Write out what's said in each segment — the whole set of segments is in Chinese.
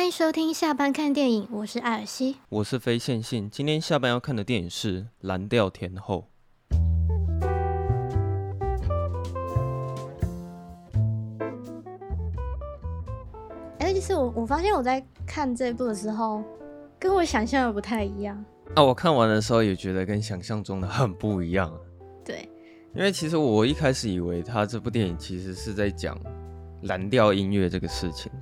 欢迎收听下班看电影，我是艾尔西，我是非线性。今天下班要看的电影是《蓝调天后》。哎，其实我我发现我在看这部的时候，跟我想象的不太一样。啊，我看完的时候也觉得跟想象中的很不一样。对，因为其实我一开始以为他这部电影其实是在讲蓝调音乐这个事情。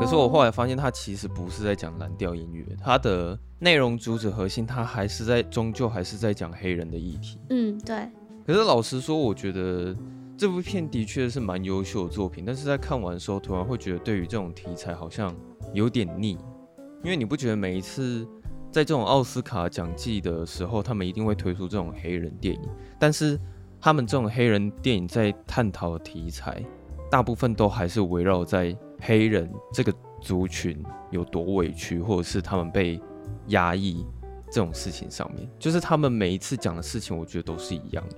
可是我后来发现，它其实不是在讲蓝调音乐，它的内容主旨核心，它还是在终究还是在讲黑人的议题。嗯，对。可是老实说，我觉得这部片的确是蛮优秀的作品，但是在看完的时候，突然会觉得对于这种题材好像有点腻，因为你不觉得每一次在这种奥斯卡奖季的时候，他们一定会推出这种黑人电影，但是他们这种黑人电影在探讨的题材，大部分都还是围绕在。黑人这个族群有多委屈，或者是他们被压抑这种事情上面，就是他们每一次讲的事情，我觉得都是一样的。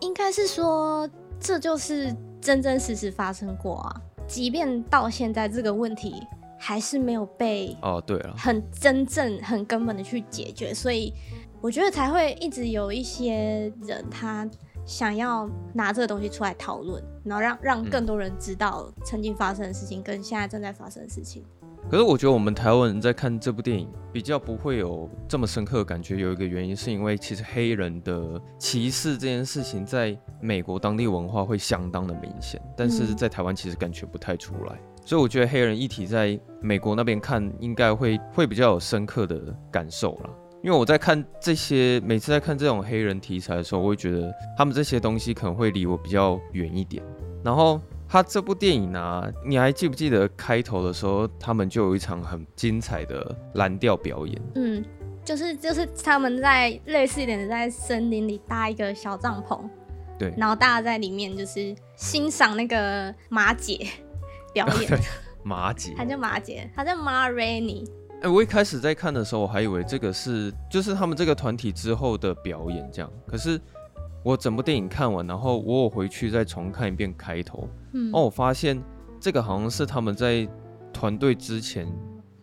应该是说，这就是真真实实发生过啊。即便到现在，这个问题还是没有被哦，对了，很真正、很根本的去解决，所以我觉得才会一直有一些人他。想要拿这个东西出来讨论，然后让让更多人知道曾经发生的事情跟现在正在发生的事情。可是我觉得我们台湾人在看这部电影比较不会有这么深刻的感觉，有一个原因是因为其实黑人的歧视这件事情在美国当地文化会相当的明显，但是在台湾其实感觉不太出来。所以我觉得黑人议题在美国那边看应该会会比较有深刻的感受啦。因为我在看这些，每次在看这种黑人题材的时候，我会觉得他们这些东西可能会离我比较远一点。然后他这部电影啊，你还记不记得开头的时候，他们就有一场很精彩的蓝调表演？嗯，就是就是他们在类似一点的在森林里搭一个小帐篷，对，然后大家在里面就是欣赏那个马姐表演。马姐，她叫马姐，她叫 Ma Rainey。哎、欸，我一开始在看的时候，我还以为这个是就是他们这个团体之后的表演这样。可是我整部电影看完，然后我有回去再重看一遍开头，嗯，哦我发现这个好像是他们在团队之前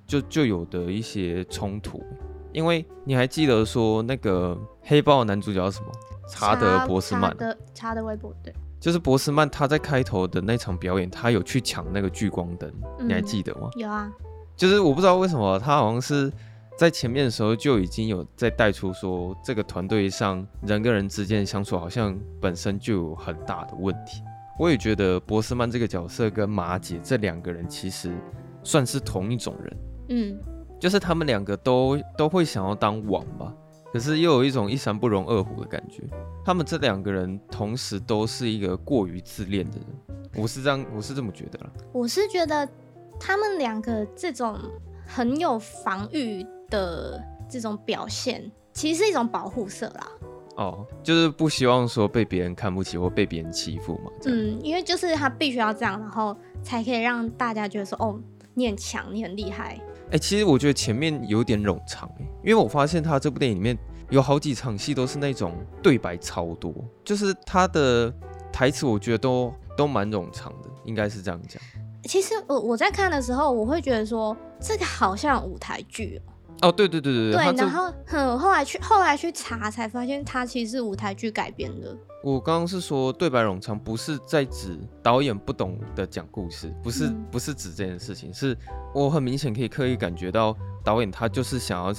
就就有的一些冲突。因为你还记得说那个黑豹男主角叫什么？查德博斯曼。查德查德威博对，就是博斯曼他在开头的那场表演，他有去抢那个聚光灯，嗯，你还记得吗？有啊。就是我不知道为什么他好像是在前面的时候就已经有在带出说，这个团队上人跟人之间相处好像本身就有很大的问题。我也觉得博斯曼这个角色跟马姐这两个人其实算是同一种人，嗯，就是他们两个都都会想要当王吧，可是又有一种一山不容二虎的感觉。他们这两个人同时都是一个过于自恋的人，我是这样，我是这么觉得啦。我是觉得。他们两个这种很有防御的这种表现，其实是一种保护色啦。哦，就是不希望说被别人看不起或被别人欺负嘛。嗯，因为就是他必须要这样，然后才可以让大家觉得说，哦，你很强，你很厉害。哎、欸，其实我觉得前面有点冗长，因为我发现他这部电影里面有好几场戏都是那种对白超多，就是他的台词我觉得都都蛮冗长的，应该是这样讲。其实我我在看的时候，我会觉得说这个好像舞台剧哦。哦，对对对对对。对，然后哼，后来去后来去查才发现，它其实是舞台剧改编的。我刚刚是说对白冗长，不是在指导演不懂得讲故事，不是、嗯、不是指这件事情，是我很明显可以刻意感觉到导演他就是想要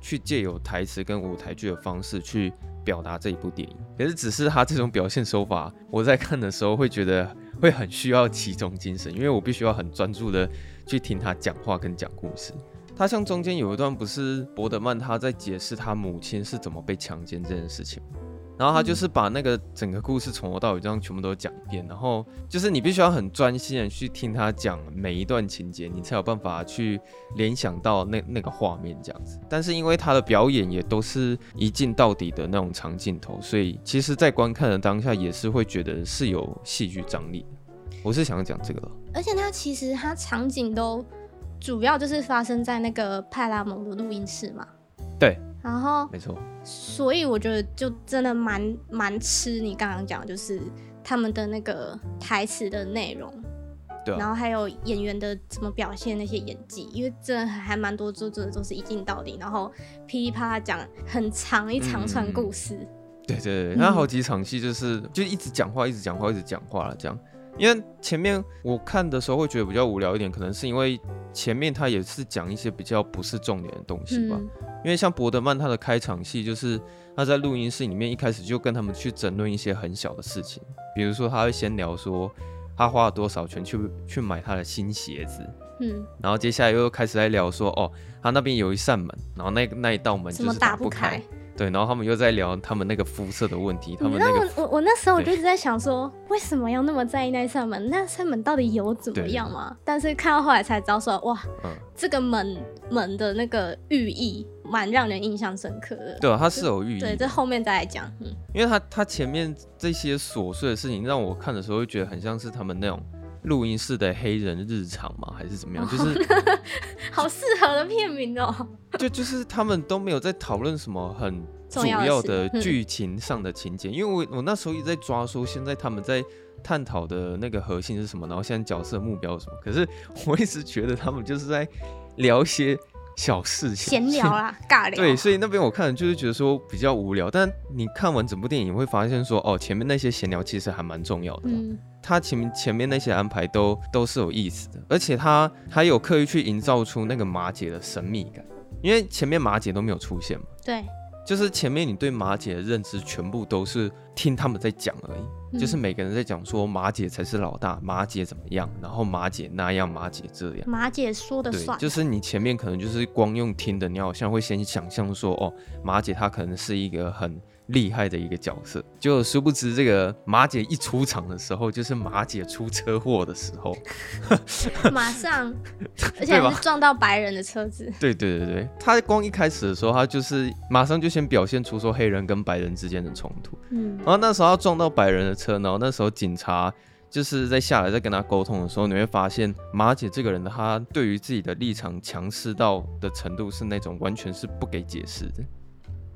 去借由台词跟舞台剧的方式去表达这一部电影。可是只是他这种表现手法，我在看的时候会觉得。会很需要集中精神，因为我必须要很专注的去听他讲话跟讲故事。他像中间有一段不是伯德曼他在解释他母亲是怎么被强奸这件事情。然后他就是把那个整个故事从头到尾这样全部都讲一遍，然后就是你必须要很专心的去听他讲每一段情节，你才有办法去联想到那那个画面这样子。但是因为他的表演也都是一镜到底的那种长镜头，所以其实在观看的当下也是会觉得是有戏剧张力。我是想讲这个，而且它其实它场景都主要就是发生在那个派拉蒙的录音室嘛。对。然后，没错，所以我觉得就真的蛮蛮吃你刚刚讲，就是他们的那个台词的内容。对啊，然后还有演员的怎么表现那些演技，因为真的还蛮多作者都是一镜到底，然后噼里啪啦讲很长一长串故事。嗯、对对对，他好几场戏就是、嗯、就一直讲话，一直讲话，一直讲话了这样。因为前面我看的时候会觉得比较无聊一点，可能是因为前面他也是讲一些比较不是重点的东西吧。嗯、因为像伯德曼他的开场戏就是他在录音室里面一开始就跟他们去争论一些很小的事情，比如说他会先聊说。他花了多少钱去去买他的新鞋子？嗯，然后接下来又开始在聊说，哦，他那边有一扇门，然后那那一道门就是打不开。不开对，然后他们又在聊他们那个肤色的问题。他们那个我我我那时候我就一直在想说，为什么要那么在意那扇门？那扇门到底有怎么样吗？但是看到后来才知道说，哇，嗯、这个门门的那个寓意。蛮让人印象深刻的，对啊，它是有寓意。对，这后面再来讲。嗯，因为他他前面这些琐碎的事情，让我看的时候会觉得很像是他们那种录音室的黑人日常吗，还是怎么样？就是 好适合的片名哦。就就是他们都没有在讨论什么很主要的剧情上的情节，因为我我那时候一直在抓说，现在他们在探讨的那个核心是什么，然后现在角色目标是什么。可是我一直觉得他们就是在聊一些。小事情，闲聊啦，尬聊。对，所以那边我看就是觉得说比较无聊，但你看完整部电影，你会发现说，哦，前面那些闲聊其实还蛮重要的。嗯，他前面前面那些安排都都是有意思的，而且他还有刻意去营造出那个马姐的神秘感，因为前面马姐都没有出现嘛。对。就是前面你对马姐的认知全部都是听他们在讲而已，嗯、就是每个人在讲说马姐才是老大，马姐怎么样，然后马姐那样，马姐这样，马姐说的算。就是你前面可能就是光用听的，你好像会先想象说，哦，马姐她可能是一个很。厉害的一个角色，就殊不知这个马姐一出场的时候，就是马姐出车祸的时候，马上，而且还是撞到白人的车子。对对对对，他光一开始的时候，他就是马上就先表现出说黑人跟白人之间的冲突。嗯，然后那时候他撞到白人的车，然后那时候警察就是在下来在跟他沟通的时候，你会发现马姐这个人的他对于自己的立场强势到的程度是那种完全是不给解释的，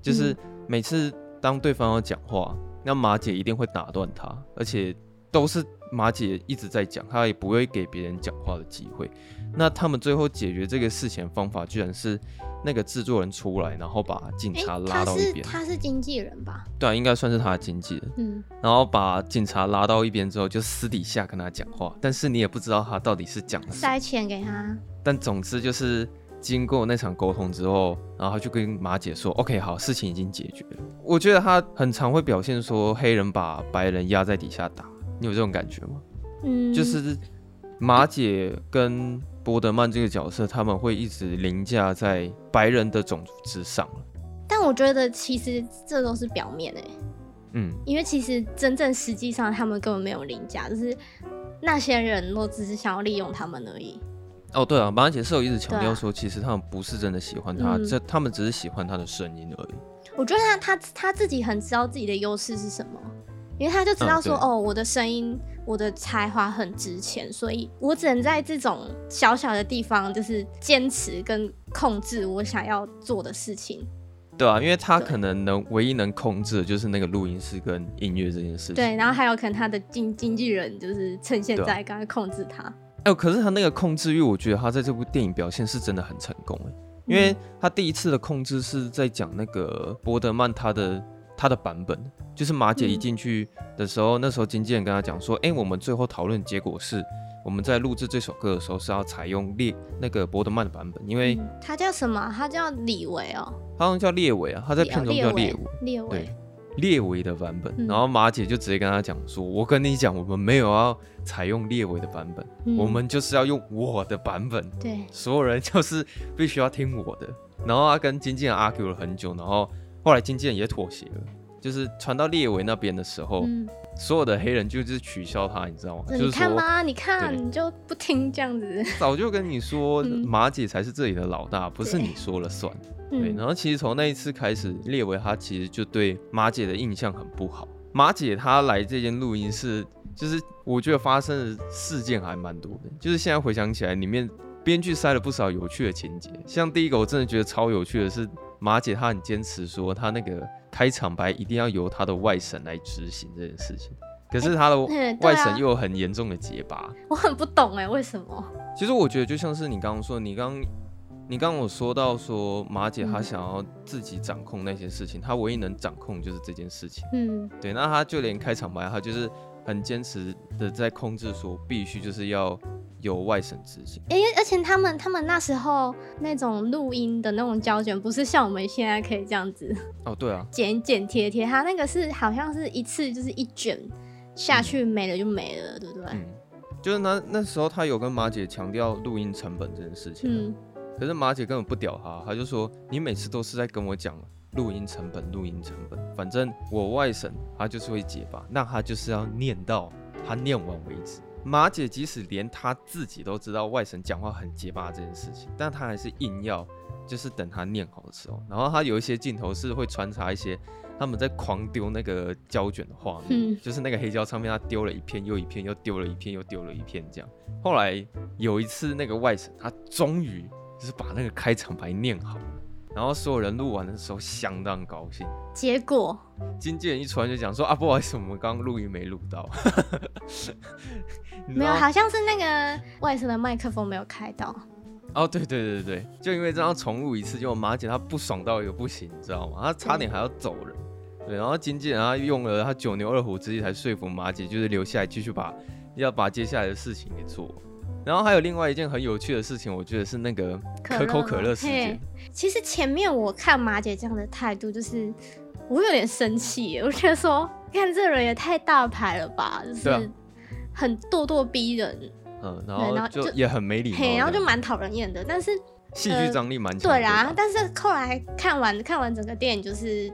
就是每次。当对方要讲话，那马姐一定会打断他，而且都是马姐一直在讲，她也不会给别人讲话的机会。那他们最后解决这个事情的方法，居然是那个制作人出来，然后把警察拉到一边。他是经纪人吧？对啊，应该算是他的经纪人。嗯，然后把警察拉到一边之后，就私底下跟他讲话，但是你也不知道他到底是讲了什么。塞钱给他。但总之就是。经过那场沟通之后，然后他就跟马姐说：“OK，好，事情已经解决了。”我觉得他很常会表现说黑人把白人压在底下打，你有这种感觉吗？嗯，就是马姐跟波德曼这个角色，他们会一直凌驾在白人的种族之上。但我觉得其实这都是表面诶，嗯，因为其实真正实际上他们根本没有凌驾，就是那些人都只是想要利用他们而已。哦，对啊，马姐是有一直强调说，其实他们不是真的喜欢他，这、嗯、他们只是喜欢他的声音而已。我觉得他他他自己很知道自己的优势是什么，因为他就知道说，嗯、哦，我的声音，我的才华很值钱，所以我只能在这种小小的地方，就是坚持跟控制我想要做的事情。对啊，因为他可能能唯一能控制的就是那个录音室跟音乐这件事情。对，然后还有可能他的经经纪人就是趁现在刚刚控制他。哎、欸，可是他那个控制欲，我觉得他在这部电影表现是真的很成功哎，因为他第一次的控制是在讲那个伯德曼他的他的版本，就是马姐一进去的时候，嗯、那时候经纪人跟他讲说，哎、欸，我们最后讨论结果是，我们在录制这首歌的时候是要采用列那个伯德曼的版本，因为、嗯、他叫什么？他叫李维哦，他好像叫列维啊，他在片中叫列维，列维。对列维的版本，然后马姐就直接跟他讲说：“我跟你讲，我们没有要采用列维的版本，嗯、我们就是要用我的版本。对，所有人就是必须要听我的。”然后他跟经纪人 argue 了很久，然后后来经纪人也妥协了，就是传到列维那边的时候，嗯、所有的黑人就是取消他，你知道吗？你看吗？就是你看，对你就不听这样子。早就跟你说，马姐才是这里的老大，不是你说了算。对，然后其实从那一次开始，列维他其实就对马姐的印象很不好。马姐她来这间录音室，就是我觉得发生的事件还蛮多的。就是现在回想起来，里面编剧塞了不少有趣的情节。像第一个，我真的觉得超有趣的是，马姐她很坚持说，她那个开场白一定要由她的外甥来执行这件事情。可是她的外省又有很严重的结巴，欸啊，我很不懂哎，为什么？其实我觉得就像是你刚刚说，你刚你刚刚有说到说马姐她想要自己掌控那些事情，她、嗯、唯一能掌控就是这件事情。嗯，对，那她就连开场白，她就是很坚持的在控制，说必须就是要有外省执行。哎、欸，而且他们他们那时候那种录音的那种胶卷，不是像我们现在可以这样子哦，对啊，剪剪贴贴，他那个是好像是一次就是一卷。下去没了就没了，嗯、对不对？嗯，就是那那时候他有跟马姐强调录音成本这件事情，嗯，可是马姐根本不屌他，他就说你每次都是在跟我讲录音成本，录音成本，反正我外甥他就是会结巴，那他就是要念到他念完为止。马姐即使连他自己都知道外甥讲话很结巴这件事情，但他还是硬要就是等他念好的时候，然后他有一些镜头是会穿插一些。他们在狂丢那个胶卷的画面，就是那个黑胶唱片，他丢了一片又一片，又丢了一片又丢了一片这样。后来有一次，那个外甥他终于就是把那个开场白念好，然后所有人录完的时候相当高兴。结果经纪人一出来就讲说啊，不好意思，我们刚刚录音没录到。没有，好像是那个外省的麦克风没有开到。哦，对对对对，就因为这样重录一次，就马姐她不爽到一个不行，你知道吗？她差点还要走人。嗯对，然后经纪人他用了他九牛二虎之力才说服马姐，就是留下来继续把要把接下来的事情给做。然后还有另外一件很有趣的事情，我觉得是那个可口可乐事件。其实前面我看马姐这样的态度，就是我有点生气，我觉得说，看这人也太大牌了吧，就是很咄咄逼人。嗯，然后就也很没礼貌，然后就蛮讨人厌的。但是戏剧张力蛮强，呃。对啊，但是后来看完看完整个电影，就是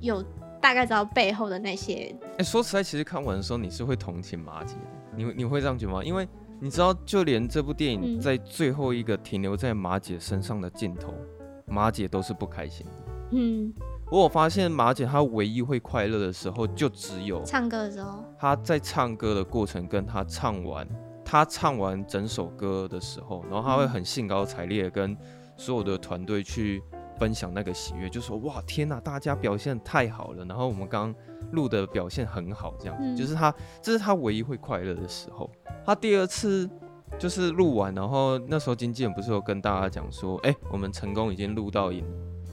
有。大概知道背后的那些。哎、欸，说实在，其实看完的时候你是会同情马姐的，你你会这样觉得吗？因为你知道，就连这部电影在最后一个停留在马姐身上的镜头，嗯、马姐都是不开心的。嗯，我有发现马姐她唯一会快乐的时候，就只有唱歌的时候。她在唱歌的过程，跟她唱完，她唱完整首歌的时候，然后她会很兴高采烈的跟所有的团队去。分享那个喜悦，就说哇天呐，大家表现太好了，然后我们刚录的表现很好，这样、嗯、就是他，这是他唯一会快乐的时候。他第二次就是录完，然后那时候经纪人不是有跟大家讲说，哎、欸，我们成功已经录到影，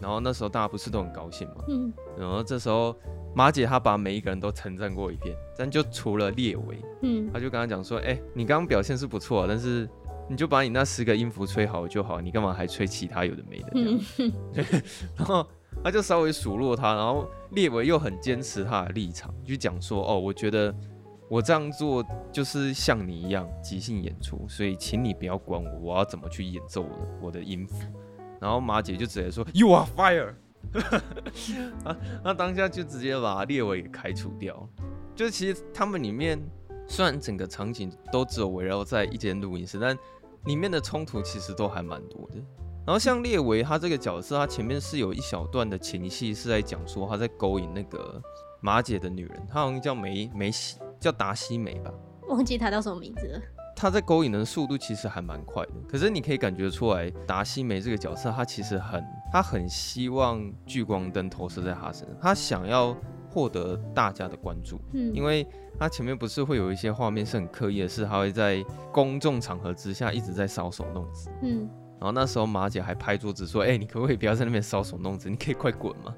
然后那时候大家不是都很高兴吗？嗯，然后这时候马姐她把每一个人都称赞过一遍，但就除了列维，嗯，她就跟他讲说，哎、欸，你刚刚表现是不错，但是。你就把你那十个音符吹好就好，你干嘛还吹其他有的没的这样？然 后他就稍微数落他，然后列维又很坚持他的立场，就讲说：“哦，我觉得我这样做就是像你一样即兴演出，所以请你不要管我，我要怎么去演奏我的我的音符。”然后马姐就直接说：“You are fire！” 啊，那当下就直接把列维给开除掉。就是其实他们里面虽然整个场景都只有围绕在一间录音室，但里面的冲突其实都还蛮多的，然后像列维他这个角色，他前面是有一小段的情戏是在讲说他在勾引那个马姐的女人，他好像叫梅梅西，叫达西梅吧，忘记他叫什么名字了。他在勾引的速度其实还蛮快的，可是你可以感觉出来，达西梅这个角色他其实很，他很希望聚光灯投射在他身上，他想要获得大家的关注，嗯，因为。他前面不是会有一些画面是很刻意的，是他会在公众场合之下一直在搔首弄姿。嗯，然后那时候马姐还拍桌子说：“哎、欸，你可不可以不要在那边搔首弄姿？你可以快滚嘛。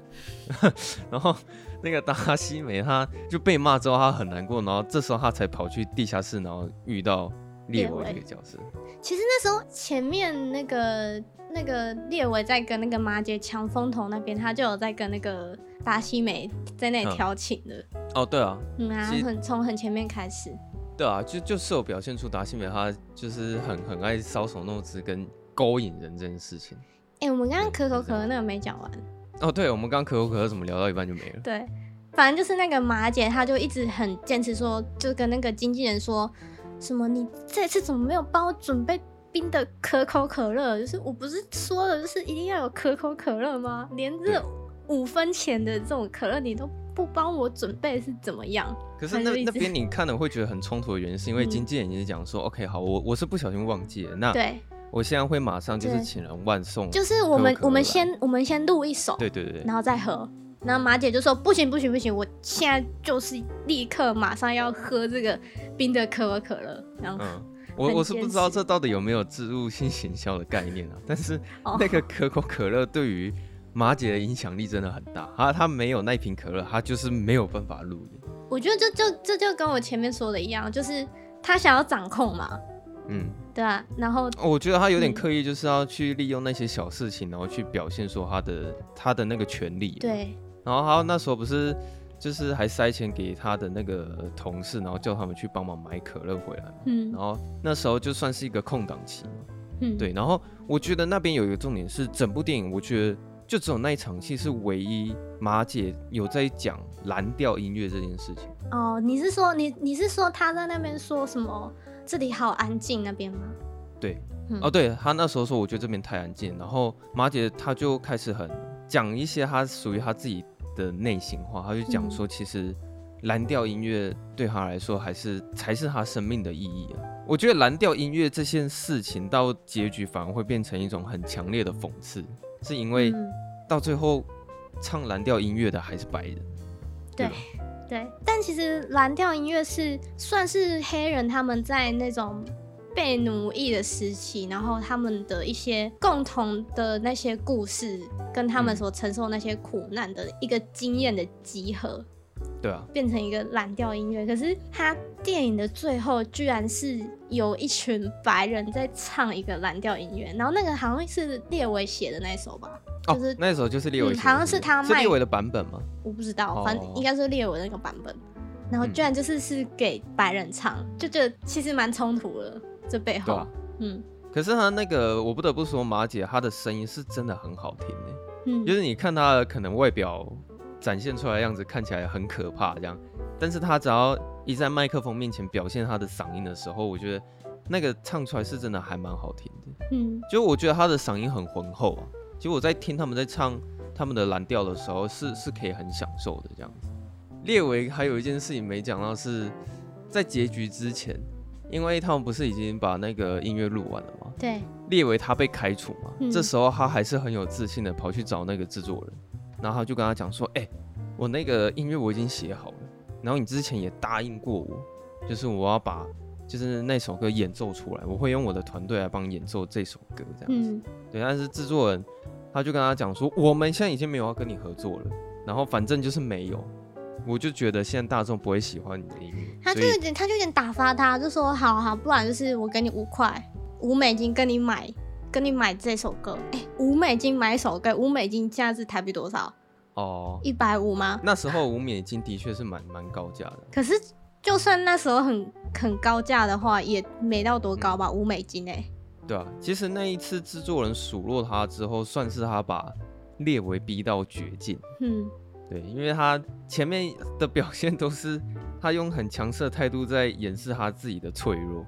”然后那个达西梅他就被骂之后，他很难过，然后这时候他才跑去地下室，然后遇到列维这个角色。其实那时候前面那个那个列维在跟那个马姐抢风头那边，他就有在跟那个达西美在那里调情的。嗯哦，对啊，嗯啊，很从很前面开始，对啊，就就是有表现出达西美他就是很很爱搔首弄姿跟勾引人这件事情。哎、欸，我们刚刚可口可乐那个没讲完。哦，对，我们刚刚可口可乐怎么聊到一半就没了？对，反正就是那个马姐，她就一直很坚持说，就跟那个经纪人说什么，你这次怎么没有帮我准备冰的可口可乐？就是我不是说了，就是一定要有可口可乐吗？连这五分钱的这种可乐你都。不帮我准备是怎么样？可是那那边 你看了会觉得很冲突的原因，是因为经纪人已经讲说、嗯、，OK，好，我我是不小心忘记了，那对，我现在会马上就是请人万送，就是我们我们先我们先录一首，对对对，然后再喝，然后马姐就说不行不行不行，我现在就是立刻马上要喝这个冰的可口可乐。然后，嗯，我我是不知道这到底有没有置入性行销的概念啊，但是那个可口可乐对于马姐的影响力真的很大，她她没有那瓶可乐，她就是没有办法录音。我觉得这就这就跟我前面说的一样，就是她想要掌控嘛。嗯，对啊，然后我觉得她有点刻意，就是要去利用那些小事情，然后去表现说她的她的那个权利。对，然后他那时候不是就是还塞钱给她的那个同事，然后叫他们去帮忙买可乐回来。嗯，然后那时候就算是一个空档期嘛。嗯，对，然后我觉得那边有一个重点是，整部电影我觉得就只有那一场戏是唯一马姐有在讲蓝调音乐这件事情。哦，你是说你你是说他在那边说什么？这里好安静，那边吗？对，嗯、哦，对他那时候说，我觉得这边太安静。然后马姐她就开始很讲一些她属于她自己的内心话，她就讲说，其实蓝调音乐对她来说还是才是她生命的意义啊。我觉得蓝调音乐这件事情到结局反而会变成一种很强烈的讽刺，是因为到最后唱蓝调音乐的还是白人，对。对对，但其实蓝调音乐是算是黑人他们在那种被奴役的时期，然后他们的一些共同的那些故事，跟他们所承受那些苦难的一个经验的集合。对啊，变成一个蓝调音乐。可是他电影的最后，居然是有一群白人在唱一个蓝调音乐，然后那个好像是列维写的那一首吧。就是、哦、那时候就是列维、嗯，好像是他卖是列维的版本吗？我不知道，反正应该是列维那个版本。然后居然就是是给白人唱，嗯、就觉得其实蛮冲突的。这背后，啊、嗯。可是他那个，我不得不说，马姐她的声音是真的很好听的。嗯，就是你看她的可能外表展现出来的样子看起来很可怕这样，但是他只要一在麦克风面前表现他的嗓音的时候，我觉得那个唱出来是真的还蛮好听的。嗯，就我觉得他的嗓音很浑厚啊。其实我在听他们在唱他们的蓝调的时候，是是可以很享受的这样子。列维还有一件事情没讲到，是在结局之前，因为他们不是已经把那个音乐录完了吗？对。列维他被开除嘛，嗯、这时候他还是很有自信的跑去找那个制作人，然后他就跟他讲说：“哎、欸，我那个音乐我已经写好了，然后你之前也答应过我，就是我要把就是那首歌演奏出来，我会用我的团队来帮你演奏这首歌这样子。嗯、对，但是制作人。他就跟他讲说，我们现在已经没有要跟你合作了，然后反正就是没有，我就觉得现在大众不会喜欢你的音乐，他就有点，他就有点打发他，就说好好，不然就是我给你五块五美金跟你买，跟你买这首歌，哎，五美金买一首歌，五美金价值台币多少？哦，一百五吗？那时候五美金的确是蛮蛮高价的，可是就算那时候很很高价的话，也没到多高吧，五、嗯、美金哎。对啊，其实那一次制作人数落他之后，算是他把列维逼到绝境。嗯，对，因为他前面的表现都是他用很强势的态度在掩饰他自己的脆弱。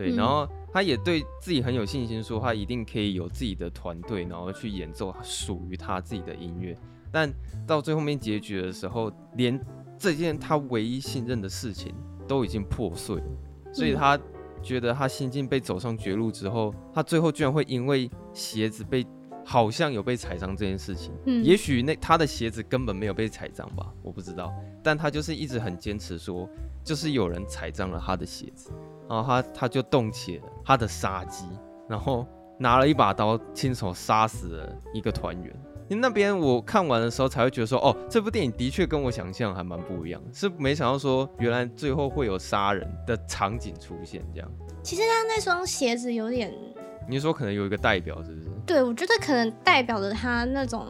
对，嗯、然后他也对自己很有信心，说他一定可以有自己的团队，然后去演奏属于他自己的音乐。但到最后面结局的时候，连这件他唯一信任的事情都已经破碎了，所以他。觉得他心境被走上绝路之后，他最后居然会因为鞋子被好像有被踩脏这件事情，嗯，也许那他的鞋子根本没有被踩脏吧，我不知道，但他就是一直很坚持说，就是有人踩脏了他的鞋子，然后他他就动起了他的杀机，然后拿了一把刀，亲手杀死了一个团员。那边我看完的时候才会觉得说，哦，这部电影的确跟我想象还蛮不一样，是没想到说原来最后会有杀人的场景出现这样。其实他那双鞋子有点，你说可能有一个代表是不是？对，我觉得可能代表着他那种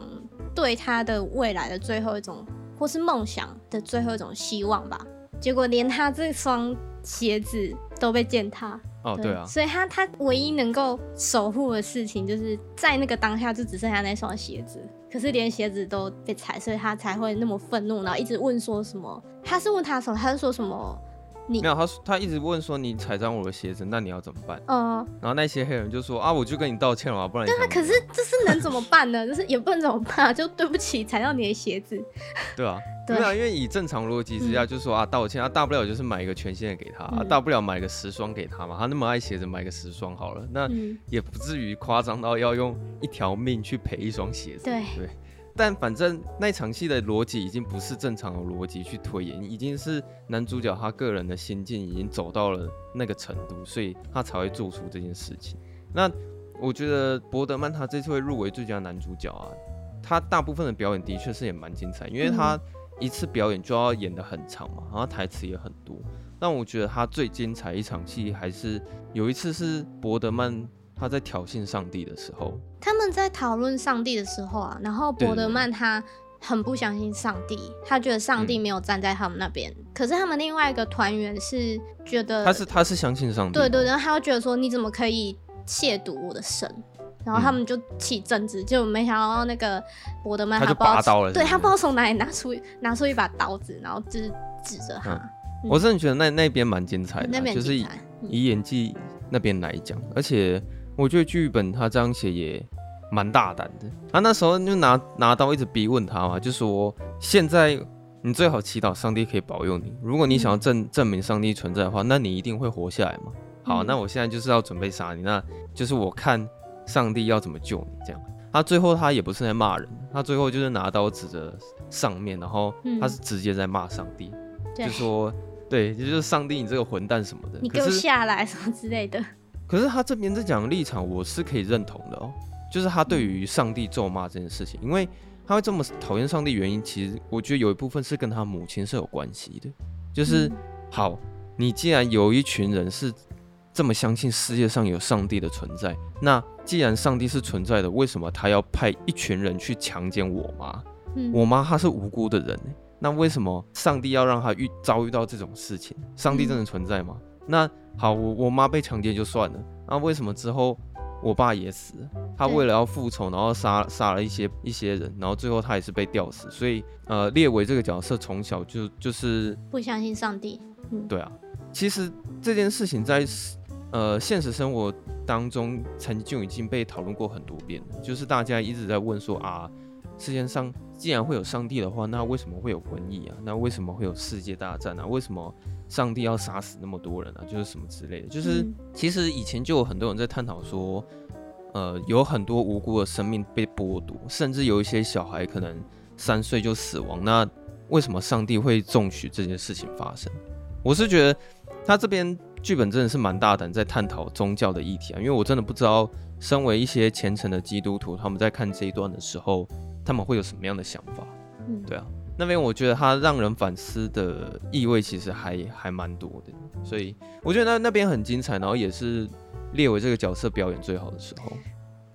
对他的未来的最后一种，或是梦想的最后一种希望吧。结果连他这双鞋子都被践踏。哦，对啊，所以他他唯一能够守护的事情，就是在那个当下就只剩下那双鞋子。可是连鞋子都被踩，所以他才会那么愤怒，然后一直问说什么？他是问他什么？他是说什么？你没有，他他一直问说你踩脏我的鞋子，那你要怎么办？嗯，然后那些黑人就说啊，我就跟你道歉了，不然你。对啊，可是这是能怎么办呢？就是也不能怎么办，就对不起，踩到你的鞋子。对啊。对啊，因为以正常逻辑之下，就说啊道歉，啊大不了就是买一个全新的给他，啊大不了买个十双给他嘛，他那么爱鞋子，买个十双好了，那也不至于夸张到要用一条命去赔一双鞋子。对对，但反正那场戏的逻辑已经不是正常的逻辑去推演，已经是男主角他个人的心境已经走到了那个程度，所以他才会做出这件事情。那我觉得伯德曼他这次会入围最佳男主角啊，他大部分的表演的确是也蛮精彩，因为他一次表演就要演得很长嘛，然后台词也很多。但我觉得他最精彩一场戏还是有一次是伯德曼他在挑衅上帝的时候，他们在讨论上帝的时候啊，然后伯德曼他很不相信上帝，他觉得上帝没有站在他们那边。嗯、可是他们另外一个团员是觉得他是他是相信上帝，对对对，然后他就觉得说你怎么可以亵渎我的神？然后他们就起争执，就没想到那个伯德曼他，他就拔刀了对他不知道从哪里拿出拿出一把刀子，然后就是指着他。嗯。我真的觉得那那边蛮精彩的，啊，就是以演技那边来讲，而且我觉得剧本他这样写也蛮大胆的。他那时候就拿拿刀一直逼问他嘛，就说现在你最好祈祷上帝可以保佑你，如果你想要证证明上帝存在的话，那你一定会活下来嘛。好，那我现在就是要准备杀你，那就是我看上帝要怎么救你这样。他最后他也不是在骂人，他最后就是拿刀指着上面，然后他是直接在骂上帝，嗯、就说。对，就是上帝，你这个混蛋什么的，你给我下来什么之类的。可是他这边在讲的立场，我是可以认同的哦。就是他对于上帝咒骂这件事情，因为他会这么讨厌上帝，原因其实我觉得有一部分是跟他母亲是有关系的。就是、嗯、好，你既然有一群人是这么相信世界上有上帝的存在，那既然上帝是存在的，为什么他要派一群人去强奸我妈？嗯、我妈她是无辜的人。那为什么上帝要让她遇遭遇到这种事情？上帝真的存在吗？嗯、那好，我我妈被强奸就算了，那为什么之后我爸也死了？他为了要复仇，然后杀杀了一些一些人，然后最后他也是被吊死。所以呃，列维这个角色从小就就是不相信上帝。嗯，对啊，其实这件事情在呃现实生活当中曾经就已经被讨论过很多遍了，就是大家一直在问说啊。世界上既然会有上帝的话，那为什么会有瘟疫啊？那为什么会有世界大战啊？为什么上帝要杀死那么多人啊？就是什么之类的。就是其实以前就有很多人在探讨说，呃，有很多无辜的生命被剥夺，甚至有一些小孩可能三岁就死亡。那为什么上帝会纵许这件事情发生？我是觉得他这边剧本真的是蛮大胆，在探讨宗教的议题啊。因为我真的不知道，身为一些虔诚的基督徒，他们在看这一段的时候。他们会有什么样的想法？嗯，对啊，那边我觉得他让人反思的意味其实还还蛮多的，所以我觉得那那边很精彩，然后也是列为这个角色表演最好的时候。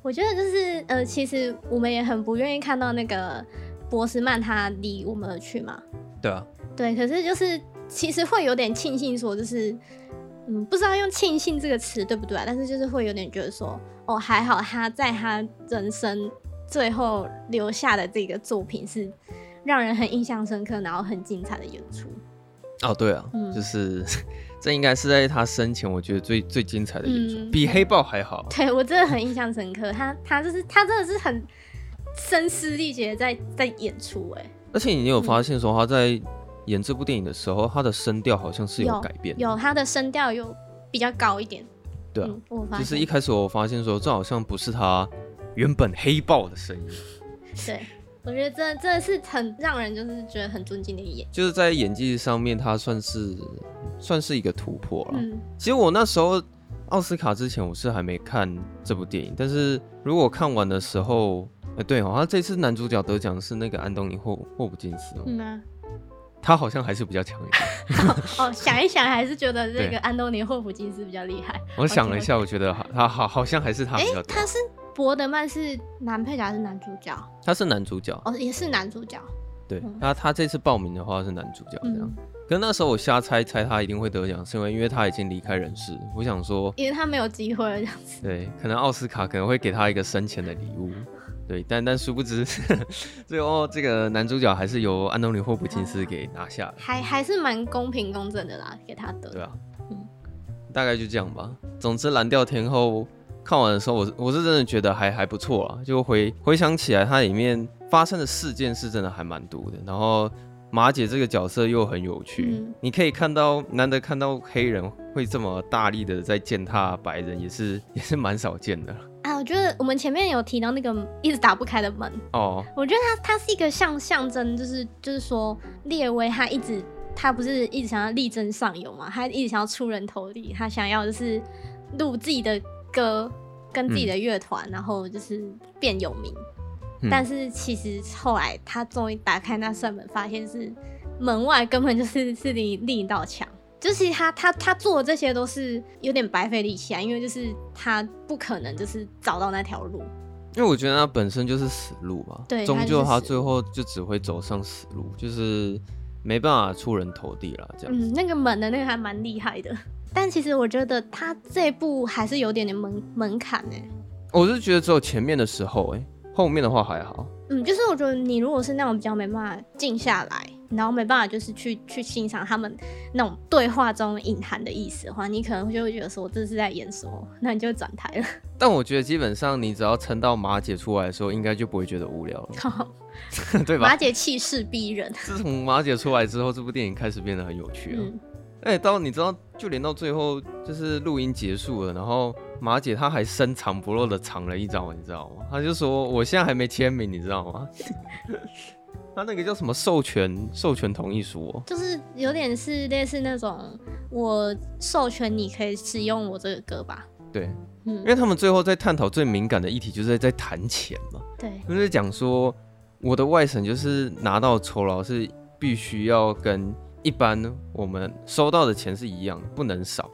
我觉得就是呃，其实我们也很不愿意看到那个波斯曼他离我们而去嘛。对啊，对，可是就是其实会有点庆幸说，就是嗯，不知道用庆幸这个词对不对啊？但是就是会有点觉得说，哦，还好他在他人生。最后留下的这个作品是让人很印象深刻，然后很精彩的演出。哦，对啊，嗯、就是 这应该是在他生前我觉得最最精彩的演出，嗯、比黑豹还好。对，我真的很印象深刻，他他就是他真的是很声嘶力竭在在演出哎。而且你有发现说他在演这部电影的时候，嗯、他的声调好像是有改变有，有他的声调有比较高一点。对啊，嗯、就是一开始我发现说这好像不是他。原本黑豹的声音，对，我觉得这真的是很让人就是觉得很尊敬的一眼，就是在演技上面，他算是算是一个突破了。嗯，其实我那时候奥斯卡之前我是还没看这部电影，但是如果看完的时候，哎、欸，对哦，他这次男主角得奖是那个安东尼霍霍普金斯，嗯啊，他好像还是比较强一点。哦，想一想还是觉得这个安东尼霍普金斯比较厉害。我想了一下.我觉得他好好像还是他比较、欸。他是。伯德曼是男配角还是男主角？他是男主角，哦，也是男主角。对，那、嗯、他这次报名的话是男主角这样。嗯、可是那时候我瞎猜猜他一定会得奖，是因为因为他已经离开人世。我想说，因为他没有机会了这样子。对，可能奥斯卡可能会给他一个生前的礼物。对，但但殊不知，最后这个男主角还是由安东尼霍普金斯给拿下了，还还是蛮公平公正的啦，给他得。对啊，嗯，大概就这样吧。总之，蓝调天后。看完的时候，我我是真的觉得还还不错啊，就回回想起来，它里面发生的事件是真的还蛮多的。然后马姐这个角色又很有趣，嗯、你可以看到难得看到黑人会这么大力的在践踏白人，也是 也是蛮少见的。啊，我觉得我们前面有提到那个一直打不开的门哦，我觉得它它是一个像象征，就是就是说列维他一直他不是一直想要力争上游嘛，他一直想要出人头地，他想要就是录自己的歌跟自己的乐团，嗯、然后就是变有名。嗯、但是其实后来他终于打开那扇门，发现是门外根本就是是另另一道墙。就是他他他做的这些都是有点白费力气啊，因为就是他不可能就是找到那条路，因为我觉得他本身就是死路吧，对，终究他最后就只会走上死路，就是没办法出人头地了这样。嗯，那个门的那个还蛮厉害的，但其实我觉得他这部还是有点点门门槛哎、欸。我是觉得只有前面的时候哎、欸，后面的话还好。嗯，就是我觉得你如果是那种比较没办法静下来。然后没办法，就是去去欣赏他们那种对话中隐含的意思的话，你可能就会觉得说这是在演什么，那你就转台了。但我觉得基本上你只要撑到马姐出来的时候，应该就不会觉得无聊了，对吧？马姐气势逼人。自从马姐出来之后，这部电影开始变得很有趣了。哎、嗯，到你知道，就连到最后就是录音结束了，然后马姐她还深藏不露的藏了一招，你知道吗？她就说我现在还没签名，你知道吗？他那个叫什么授权授权同意书哦，就是有点是类似那种我授权你可以使用我这个歌吧？对，嗯，因为他们最后在探讨最敏感的议题，就是在在谈钱嘛。对，就是讲说我的外省就是拿到酬劳是必须要跟一般我们收到的钱是一样，不能少。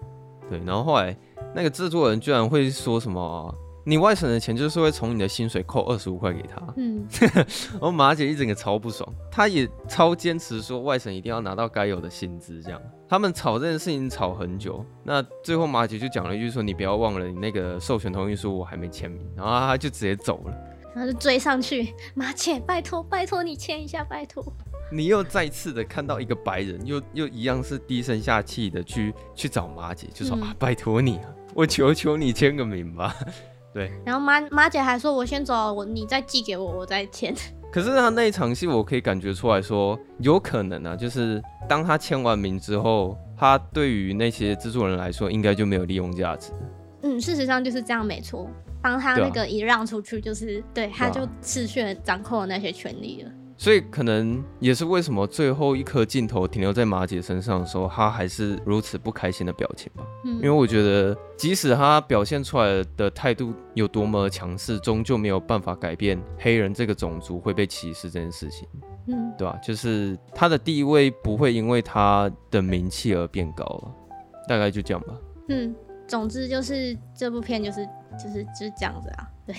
对，然后后来那个制作人居然会说什么？你外省的钱就是会从你的薪水扣二十五块给他，嗯，然后马姐一整个超不爽，她也超坚持说外省一定要拿到该有的薪资，这样他们吵这件事情吵很久，那最后马姐就讲了一句说，你不要忘了你那个授权同意书我还没签名，然后她就直接走了，然后就追上去，马姐拜托拜托你签一下拜托，你又再次的看到一个白人又又一样是低声下气的去去找马姐，就说、嗯、啊拜托你啊，我求求你签个名吧。对，然后马马姐还说：“我先走，我你再寄给我，我再签。”可是他那一场戏，我可以感觉出来说，有可能啊，就是当他签完名之后，他对于那些制作人来说，应该就没有利用价值。嗯，事实上就是这样，没错。当他那个一让出去，就是对，啊、对，他就失去了掌控的那些权利了。所以可能也是为什么最后一颗镜头停留在马姐身上的时候，她还是如此不开心的表情吧。嗯，因为我觉得，即使她表现出来的态度有多么强势，终究没有办法改变黑人这个种族会被歧视这件事情。嗯，对吧？就是她的地位不会因为她的名气而变高了，大概就这样吧。嗯，总之就是这部片就是就是就是这样子啊。对，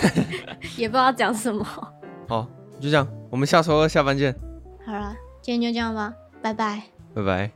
也不知道讲什么。好。就这样，我们下周二下班见。好了，今天就这样吧，拜拜，拜拜。